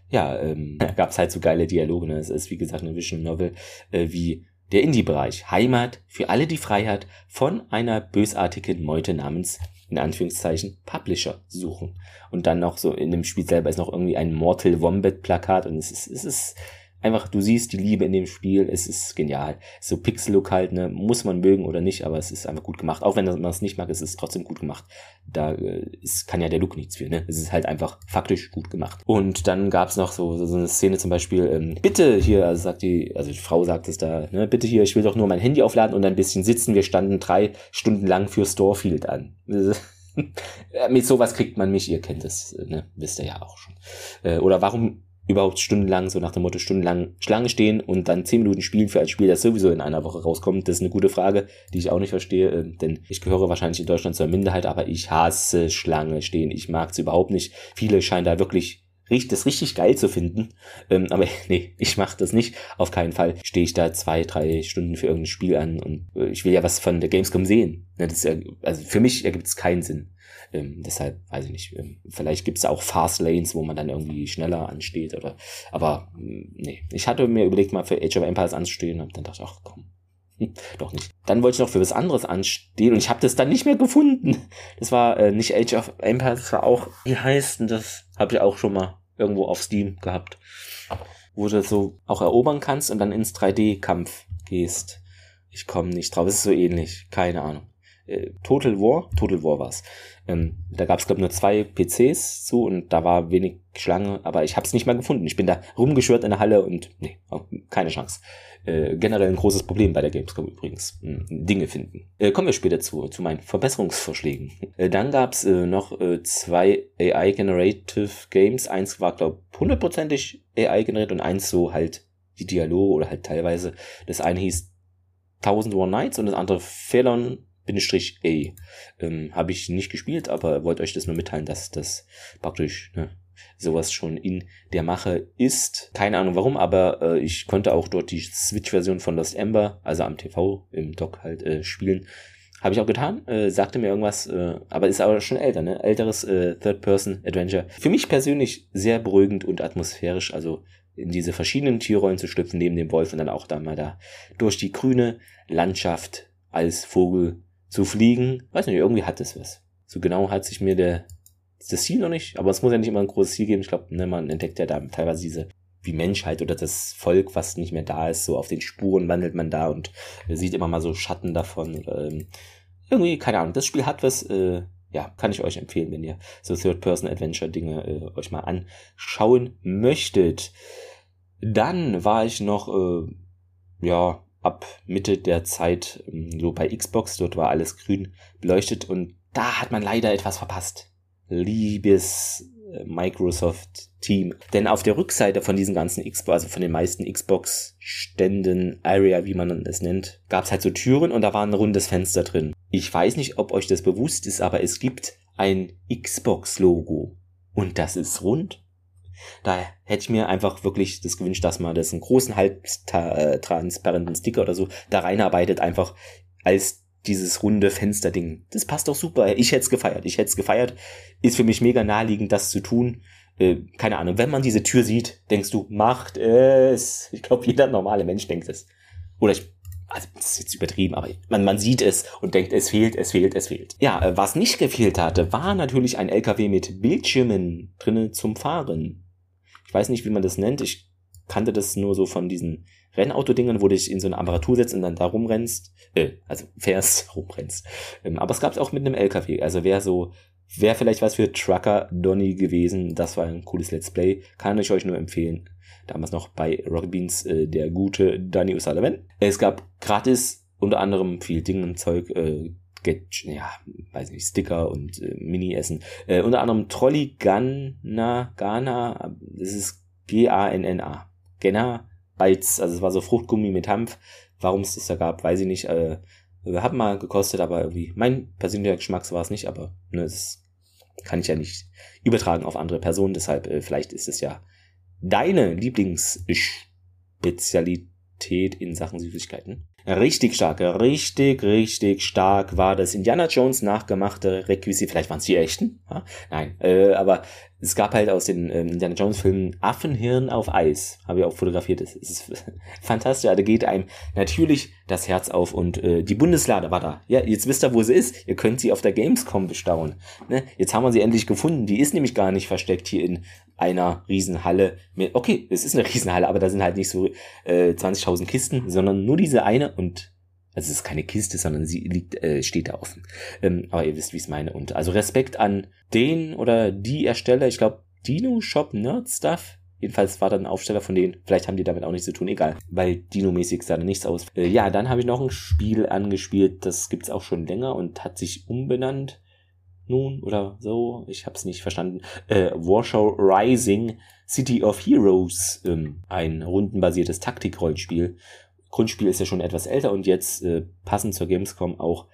Speaker 1: ja, ähm, gab es halt so geile Dialoge. Ne? Es ist, wie gesagt, eine Visual Novel, äh, wie der Indie-Bereich. Heimat für alle die Freiheit von einer bösartigen Meute namens in Anführungszeichen Publisher suchen. Und dann noch so in dem Spiel selber ist noch irgendwie ein Mortal Wombat Plakat und es ist, es ist einfach, du siehst die Liebe in dem Spiel, es ist genial. So Pixel-Look halt, ne, muss man mögen oder nicht, aber es ist einfach gut gemacht. Auch wenn man es nicht mag, es ist trotzdem gut gemacht. Da äh, ist, kann ja der Look nichts für, ne? Es ist halt einfach faktisch gut gemacht. Und dann gab's noch so, so eine Szene zum Beispiel, ähm, bitte hier, also sagt die, also die Frau sagt es da, ne, bitte hier, ich will doch nur mein Handy aufladen und ein bisschen sitzen. Wir standen drei Stunden lang für Storefield an. Mit sowas kriegt man mich, ihr kennt es, ne? wisst ihr ja auch schon. Äh, oder warum überhaupt stundenlang, so nach dem Motto stundenlang Schlange stehen und dann zehn Minuten spielen für ein Spiel, das sowieso in einer Woche rauskommt. Das ist eine gute Frage, die ich auch nicht verstehe, äh, denn ich gehöre wahrscheinlich in Deutschland zur Minderheit, aber ich hasse Schlange stehen. Ich mag es überhaupt nicht. Viele scheinen da wirklich das richtig geil zu finden. Ähm, aber nee, ich mache das nicht. Auf keinen Fall stehe ich da zwei, drei Stunden für irgendein Spiel an und äh, ich will ja was von der Gamescom sehen. Ne, das ist ja, also für mich ergibt es keinen Sinn. Ähm, deshalb, weiß ich nicht, ähm, vielleicht gibt es auch Fast Lanes, wo man dann irgendwie schneller ansteht oder, aber mm, nee. Ich hatte mir überlegt, mal für Age of Empires anzustehen und dann dachte ich, ach komm, hm, doch nicht. Dann wollte ich noch für was anderes anstehen und ich habe das dann nicht mehr gefunden. Das war äh, nicht Age of Empires, das war auch, wie heißt denn das? Habe ich auch schon mal irgendwo auf Steam gehabt. Wo du so auch erobern kannst und dann ins 3D-Kampf gehst. Ich komme nicht drauf. Es ist so ähnlich. Keine Ahnung. Äh, Total War, Total War war's. Ähm, da gab es glaube nur zwei PCs zu und da war wenig Schlange, aber ich habe es nicht mal gefunden. Ich bin da rumgeschwört in der Halle und nee, keine Chance. Äh, generell ein großes Problem bei der Gamescom übrigens. Hm, Dinge finden. Äh, kommen wir später zu, zu meinen Verbesserungsvorschlägen. Äh, dann gab's äh, noch äh, zwei AI-Generative Games. Eins war, glaube hundertprozentig AI-generiert und eins so halt die Dialoge oder halt teilweise. Das eine hieß Thousand One Nights und das andere Felon Bindestrich A. Ähm, Habe ich nicht gespielt, aber wollte euch das nur mitteilen, dass das praktisch ne, sowas schon in der Mache ist. Keine Ahnung warum, aber äh, ich konnte auch dort die Switch-Version von Lost Ember, also am TV im Dock halt äh, spielen. Habe ich auch getan, äh, sagte mir irgendwas, äh, aber ist aber schon älter, ne? Älteres äh, Third-Person-Adventure. Für mich persönlich sehr beruhigend und atmosphärisch, also in diese verschiedenen Tierrollen zu schlüpfen, neben dem Wolf und dann auch da mal da durch die grüne Landschaft als Vogel zu fliegen. Weiß nicht, irgendwie hat es was. So genau hat sich mir der, das Ziel noch nicht, aber es muss ja nicht immer ein großes Ziel geben. Ich glaube, ne, man entdeckt ja da teilweise diese, wie Menschheit oder das Volk, was nicht mehr da ist, so auf den Spuren wandelt man da und sieht immer mal so Schatten davon. Ähm, irgendwie, keine Ahnung, das Spiel hat was, äh, ja, kann ich euch empfehlen, wenn ihr so Third-Person-Adventure-Dinge äh, euch mal anschauen möchtet. Dann war ich noch, äh, ja, ab Mitte der Zeit ähm, so bei Xbox, dort war alles grün beleuchtet und da hat man leider etwas verpasst. Liebes äh, Microsoft Team. Denn auf der Rückseite von diesen ganzen Xbox, also von den meisten Xbox-Ständen, Area, wie man es nennt, gab es halt so Türen und da war ein rundes Fenster drin. Ich weiß nicht, ob euch das bewusst ist, aber es gibt ein Xbox-Logo. Und das ist rund. Da hätte ich mir einfach wirklich das gewünscht, dass man das einen großen, halb äh, Sticker oder so da reinarbeitet, einfach als dieses runde Fensterding. Das passt doch super. Ich hätte es gefeiert. Ich hätte es gefeiert. Ist für mich mega naheliegend, das zu tun. äh, keine Ahnung, wenn man diese Tür sieht, denkst du, macht es. Ich glaube, jeder normale Mensch denkt es. Oder ich, also das ist jetzt übertrieben, aber man, man sieht es und denkt, es fehlt, es fehlt, es fehlt. Ja, äh, was nicht gefehlt hatte, war natürlich ein LKW mit Bildschirmen drinnen zum Fahren. Ich weiß nicht, wie man das nennt. Ich kannte das nur so von diesen Rennautodingern, wo du dich in so eine Apparatur setzt und dann da rumrennst, äh, also fährst, rumrennst. Ähm, aber es gab es auch mit einem LKW. Also wer so, wäre vielleicht was für Trucker Donny gewesen. Das war ein cooles Let's Play. Kann ich euch nur empfehlen. Damals noch bei Rocket Beans äh, der gute Danny O'Sullivan. Es gab gratis unter anderem viel Dingenzeug, äh, Get, ja, weiß nicht, Sticker und äh, Mini-Essen. Äh, unter anderem Trolley Ganna, Ghana, das ist G-A-N-N-A. Genna Bites, also es war so Fruchtgummi mit Hanf. Warum es das da gab, weiß ich nicht. Äh, hat mal gekostet, aber irgendwie, mein persönlicher Geschmack war es nicht, aber ne, das kann ich ja nicht übertragen auf andere Personen, deshalb äh, vielleicht ist es ja deine Lieblingsspezialität in Sachen Süßigkeiten. Richtig stark, richtig, richtig stark war das Indiana Jones nachgemachte Requisit. Vielleicht waren es die echten? Ja? Nein, äh, aber es gab halt aus den ähm, Indiana Jones Filmen Affenhirn auf Eis. Habe ich auch fotografiert. Das ist fantastisch. Da geht einem natürlich das Herz auf und äh, die Bundeslade war da. Ja, jetzt wisst ihr, wo sie ist. Ihr könnt sie auf der Gamescom bestaunen. Ne? Jetzt haben wir sie endlich gefunden. Die ist nämlich gar nicht versteckt hier in einer Riesenhalle. Mit, okay, es ist eine Riesenhalle, aber da sind halt nicht so äh, 20.000 Kisten, sondern nur diese eine und also es ist keine Kiste, sondern sie liegt, äh, steht da offen. Ähm, aber ihr wisst, wie ich es meine. Und also Respekt an den oder die Ersteller, ich glaube Dino Shop Nerd Stuff. Jedenfalls war da ein Aufsteller von denen. Vielleicht haben die damit auch nichts zu tun, egal. Weil Dino-mäßig sah da nichts aus. Äh, ja, dann habe ich noch ein Spiel angespielt, das gibt's auch schon länger und hat sich umbenannt. Nun oder so, ich habe es nicht verstanden. Äh, Warsaw Rising City of Heroes, ähm, ein rundenbasiertes Taktikrollenspiel. Grundspiel ist ja schon etwas älter und jetzt äh, passend zur Gamescom auch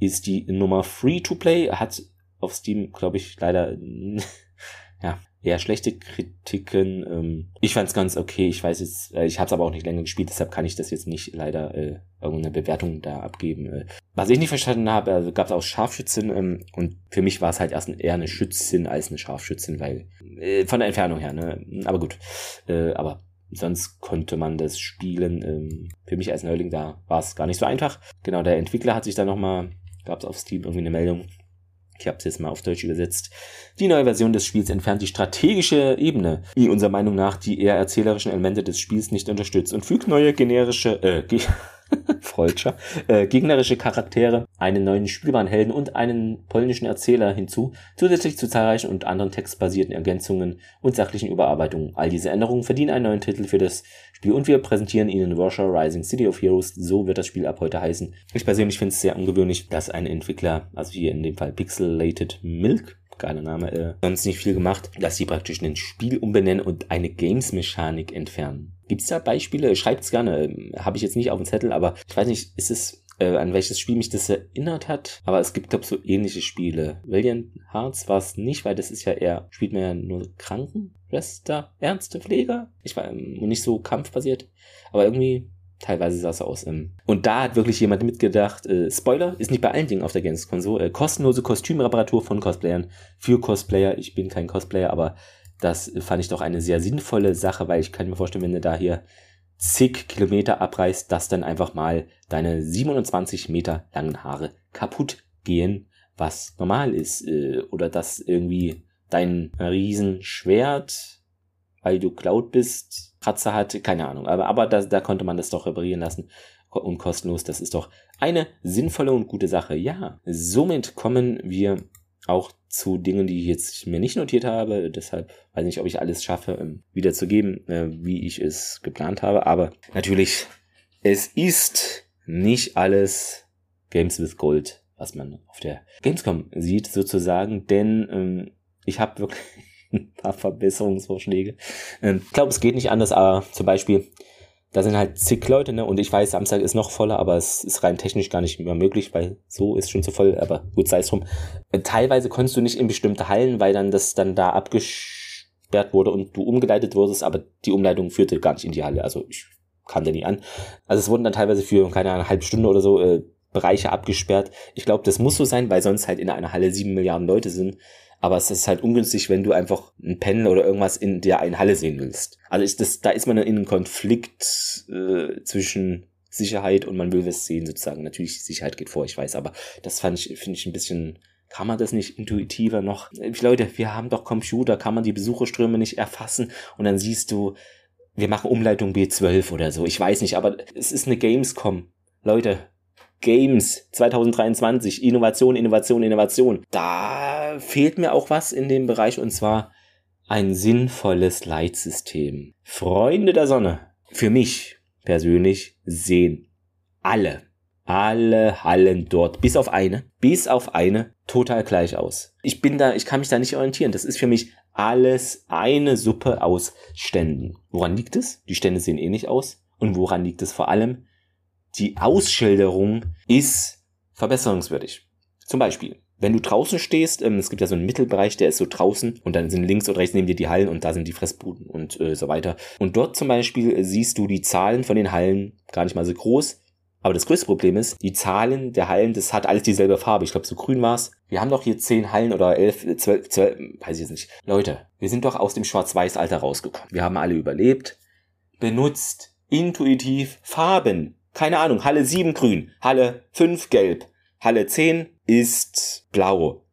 Speaker 1: ist die Nummer Free to Play, hat auf Steam, glaube ich, leider ja, eher schlechte Kritiken. Ähm, ich fand es ganz okay. Ich weiß jetzt, äh, ich habe es aber auch nicht länger gespielt, deshalb kann ich das jetzt nicht leider äh, irgendeine Bewertung da abgeben. Äh, was ich nicht verstanden habe, also gab es auch Scharfschützen ähm, und für mich war es halt erst eher eine Schützin als eine Scharfschützin, weil äh, von der Entfernung her, ne? Aber gut. Äh, aber sonst konnte man das spielen. Ähm, für mich als Neuling da war es gar nicht so einfach. Genau, der Entwickler hat sich dann nochmal, gab es auf Steam irgendwie eine Meldung, ich habe es jetzt mal auf Deutsch übersetzt. Die neue Version des Spiels entfernt die strategische Ebene, die unserer Meinung nach die eher erzählerischen Elemente des Spiels nicht unterstützt und fügt neue generische, äh, Freudscher, äh, gegnerische Charaktere, einen neuen spielbaren Helden und einen polnischen Erzähler hinzu, zusätzlich zu zahlreichen und anderen textbasierten Ergänzungen und sachlichen Überarbeitungen. All diese Änderungen verdienen einen neuen Titel für das Spiel und wir präsentieren Ihnen Warsaw Rising City of Heroes, so wird das Spiel ab heute heißen. Ich persönlich finde es sehr ungewöhnlich, dass ein Entwickler, also hier in dem Fall Pixelated Milk, geiler Name, äh, sonst nicht viel gemacht, dass sie praktisch ein Spiel umbenennen und eine Games-Mechanik entfernen. Gibt es da Beispiele? Schreibt's gerne. Ähm, Habe ich jetzt nicht auf dem Zettel, aber ich weiß nicht, ist es äh, an welches Spiel mich das erinnert hat. Aber es gibt, glaube so ähnliche Spiele. Valiant Hearts war es nicht, weil das ist ja eher, spielt man ja nur Krankenschwester, Ernste Pfleger. Ich war ähm, nicht so kampfbasiert. Aber irgendwie teilweise sah es aus. Ähm. Und da hat wirklich jemand mitgedacht, äh, Spoiler, ist nicht bei allen Dingen auf der Gamescom so, äh, kostenlose Kostümreparatur von Cosplayern für Cosplayer. Ich bin kein Cosplayer, aber das fand ich doch eine sehr sinnvolle Sache, weil ich kann mir vorstellen, wenn du da hier zig Kilometer abreißt, dass dann einfach mal deine 27 Meter langen Haare kaputt gehen, was normal ist. Äh, oder dass irgendwie dein Riesenschwert, weil du Cloud bist, Kratzer hat, keine Ahnung. Aber, aber da, da konnte man das doch reparieren lassen und kostenlos. Das ist doch eine sinnvolle und gute Sache. Ja, somit kommen wir auch zu Dingen, die ich jetzt mir nicht notiert habe. Deshalb weiß ich nicht, ob ich alles schaffe, ähm, wiederzugeben, äh, wie ich es geplant habe. Aber natürlich, es ist nicht alles Games with Gold, was man auf der Gamescom sieht, sozusagen. Denn ähm, ich habe wirklich ein paar Verbesserungsvorschläge. Ähm, ich glaube, es geht nicht anders, aber zum Beispiel da sind halt zig Leute, ne? Und ich weiß, Samstag ist noch voller, aber es ist rein technisch gar nicht mehr möglich, weil so ist schon zu voll, aber gut, sei es drum. Äh, teilweise konntest du nicht in bestimmte Hallen, weil dann das dann da abgesperrt wurde und du umgeleitet wurdest, aber die Umleitung führte gar nicht in die Halle. Also ich kam da nie an. Also es wurden dann teilweise für, keine Ahnung, eine halbe Stunde oder so äh, Bereiche abgesperrt. Ich glaube, das muss so sein, weil sonst halt in einer Halle sieben Milliarden Leute sind. Aber es ist halt ungünstig, wenn du einfach ein Panel oder irgendwas in der einen Halle sehen willst. Also ist das, da ist man in einem Konflikt äh, zwischen Sicherheit und man will was sehen sozusagen. Natürlich Sicherheit geht vor, ich weiß, aber das fand ich finde ich ein bisschen kann man das nicht intuitiver noch? Leute, wir haben doch Computer, kann man die Besucherströme nicht erfassen und dann siehst du, wir machen Umleitung B12 oder so. Ich weiß nicht, aber es ist eine Gamescom. Leute, Games 2023, Innovation, Innovation, Innovation. Da fehlt mir auch was in dem Bereich und zwar ein sinnvolles Leitsystem. Freunde der Sonne, für mich persönlich sehen alle, alle Hallen dort, bis auf eine, bis auf eine, total gleich aus. Ich bin da, ich kann mich da nicht orientieren. Das ist für mich alles eine Suppe aus Ständen. Woran liegt es? Die Stände sehen ähnlich aus. Und woran liegt es vor allem? Die Ausschilderung ist verbesserungswürdig. Zum Beispiel, wenn du draußen stehst, ähm, es gibt ja so einen Mittelbereich, der ist so draußen und dann sind links oder rechts neben dir die Hallen und da sind die Fressbuden und äh, so weiter. Und dort zum Beispiel siehst du die Zahlen von den Hallen gar nicht mal so groß. Aber das größte Problem ist, die Zahlen der Hallen, das hat alles dieselbe Farbe. Ich glaube, so grün war's. Wir haben doch hier zehn Hallen oder elf, zwölf, zwölf, weiß ich jetzt nicht. Leute, wir sind doch aus dem Schwarz-Weiß-Alter rausgekommen. Wir haben alle überlebt. Benutzt intuitiv Farben. Keine Ahnung, Halle 7 grün, Halle 5 gelb, Halle 10 ist blau.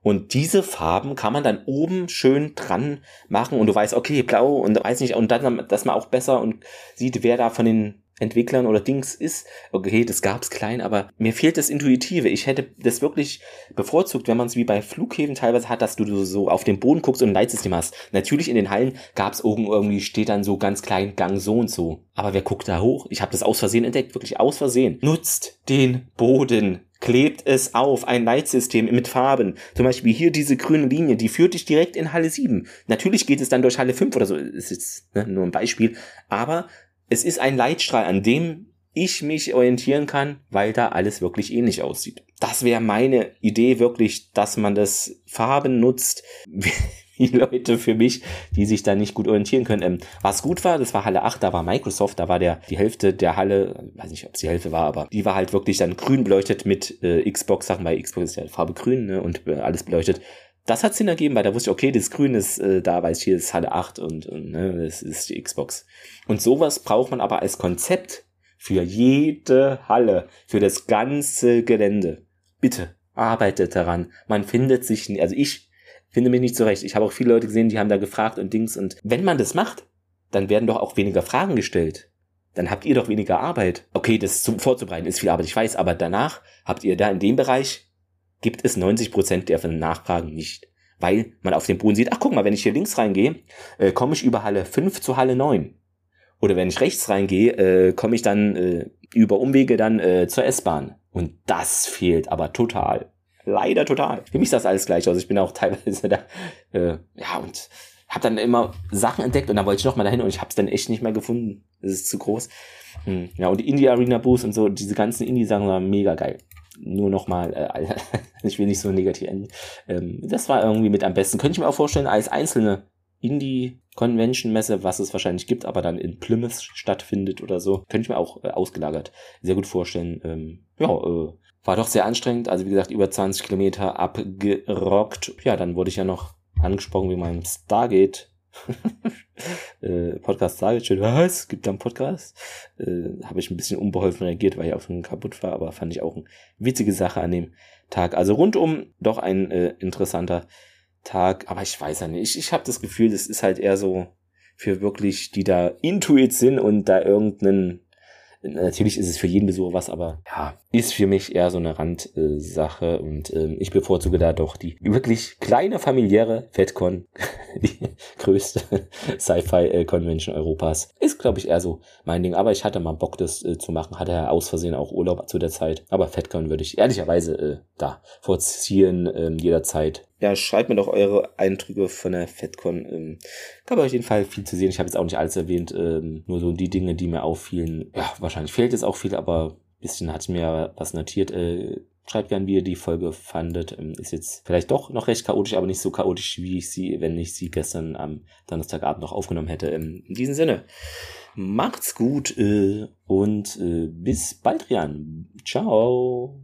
Speaker 1: Und diese Farben kann man dann oben schön dran machen und du weißt, okay, blau und weiß nicht, und dann, dass man auch besser und sieht, wer da von den Entwicklern oder Dings ist. Okay, das gab's klein, aber mir fehlt das Intuitive. Ich hätte das wirklich bevorzugt, wenn man es wie bei Flughäfen teilweise hat, dass du so auf den Boden guckst und ein Leitsystem hast. Natürlich in den Hallen gab's oben irgendwie, steht dann so ganz klein Gang so und so. Aber wer guckt da hoch? Ich habe das aus Versehen entdeckt, wirklich aus Versehen. Nutzt den Boden klebt es auf, ein Leitsystem mit Farben. Zum Beispiel hier diese grüne Linie, die führt dich direkt in Halle 7. Natürlich geht es dann durch Halle 5 oder so, ist jetzt ne, nur ein Beispiel, aber es ist ein Leitstrahl, an dem ich mich orientieren kann, weil da alles wirklich ähnlich aussieht. Das wäre meine Idee wirklich, dass man das Farben nutzt, wie Leute für mich, die sich da nicht gut orientieren können. Ähm, was gut war, das war Halle 8, da war Microsoft, da war der die Hälfte der Halle, weiß nicht, ob es die Hälfte war, aber die war halt wirklich dann grün beleuchtet mit äh, Xbox-Sachen, weil Xbox ist ja Farbe grün ne, und äh, alles beleuchtet das hat Sinn ergeben, weil da wusste ich, okay, das Grün ist äh, da, weiß ich, hier ist Halle 8 und, und ne, das ist die Xbox. Und sowas braucht man aber als Konzept für jede Halle, für das ganze Gelände. Bitte, arbeitet daran. Man findet sich, also ich finde mich nicht zurecht. Ich habe auch viele Leute gesehen, die haben da gefragt und Dings. Und wenn man das macht, dann werden doch auch weniger Fragen gestellt. Dann habt ihr doch weniger Arbeit. Okay, das zum vorzubereiten ist viel Arbeit, ich weiß, aber danach habt ihr da in dem Bereich gibt es 90 Prozent der von Nachfragen nicht. Weil man auf dem Boden sieht, ach guck mal, wenn ich hier links reingehe, äh, komme ich über Halle 5 zu Halle 9. Oder wenn ich rechts reingehe, äh, komme ich dann äh, über Umwege dann äh, zur S-Bahn. Und das fehlt aber total. Leider total. Für mich sah das alles gleich aus. Ich bin auch teilweise da, äh, ja, und habe dann immer Sachen entdeckt und dann wollte ich noch mal dahin und ich habe es dann echt nicht mehr gefunden. Es ist zu groß. Hm. Ja, und die Indie Arena Boost und so, diese ganzen Indie-Sachen waren mega geil nur nochmal, äh, ich will nicht so negativ enden. Ähm, das war irgendwie mit am besten. Könnte ich mir auch vorstellen, als einzelne Indie-Convention-Messe, was es wahrscheinlich gibt, aber dann in Plymouth stattfindet oder so, könnte ich mir auch äh, ausgelagert sehr gut vorstellen. Ähm, ja, äh, war doch sehr anstrengend. Also wie gesagt, über 20 Kilometer abgerockt. Ja, dann wurde ich ja noch angesprochen wie mein Stargate äh, Podcast sage, schön, was? Gibt da einen Podcast? Äh, Habe ich ein bisschen unbeholfen reagiert, weil ich auch schon kaputt war, aber fand ich auch eine witzige Sache an dem Tag. Also rundum doch ein äh, interessanter Tag, aber ich weiß ja nicht. Ich, ich habe das Gefühl, das ist halt eher so für wirklich, die da intuit sind und da irgendeinen Natürlich ist es für jeden Besucher was, aber ja, ist für mich eher so eine Randsache. Und ähm, ich bevorzuge da doch die wirklich kleine familiäre FedCon, die größte Sci-Fi-Convention Europas. Ist, glaube ich, eher so mein Ding, aber ich hatte mal Bock, das äh, zu machen, hatte ja aus Versehen auch Urlaub zu der Zeit, aber FedCon würde ich ehrlicherweise äh, da vorziehen, äh, jederzeit ja, schreibt mir doch eure Eindrücke von der FedCon. Ähm, gab auf jeden Fall viel zu sehen. Ich habe jetzt auch nicht alles erwähnt, ähm, nur so die Dinge, die mir auffielen. Ja, wahrscheinlich fehlt jetzt auch viel, aber ein bisschen hat mir was notiert. Äh, schreibt gern, wie ihr die Folge fandet. Ähm, ist jetzt vielleicht doch noch recht chaotisch, aber nicht so chaotisch, wie ich sie, wenn ich sie gestern am Donnerstagabend noch aufgenommen hätte. Ähm, in diesem Sinne, macht's gut äh, und äh, bis bald, Rian. Ciao.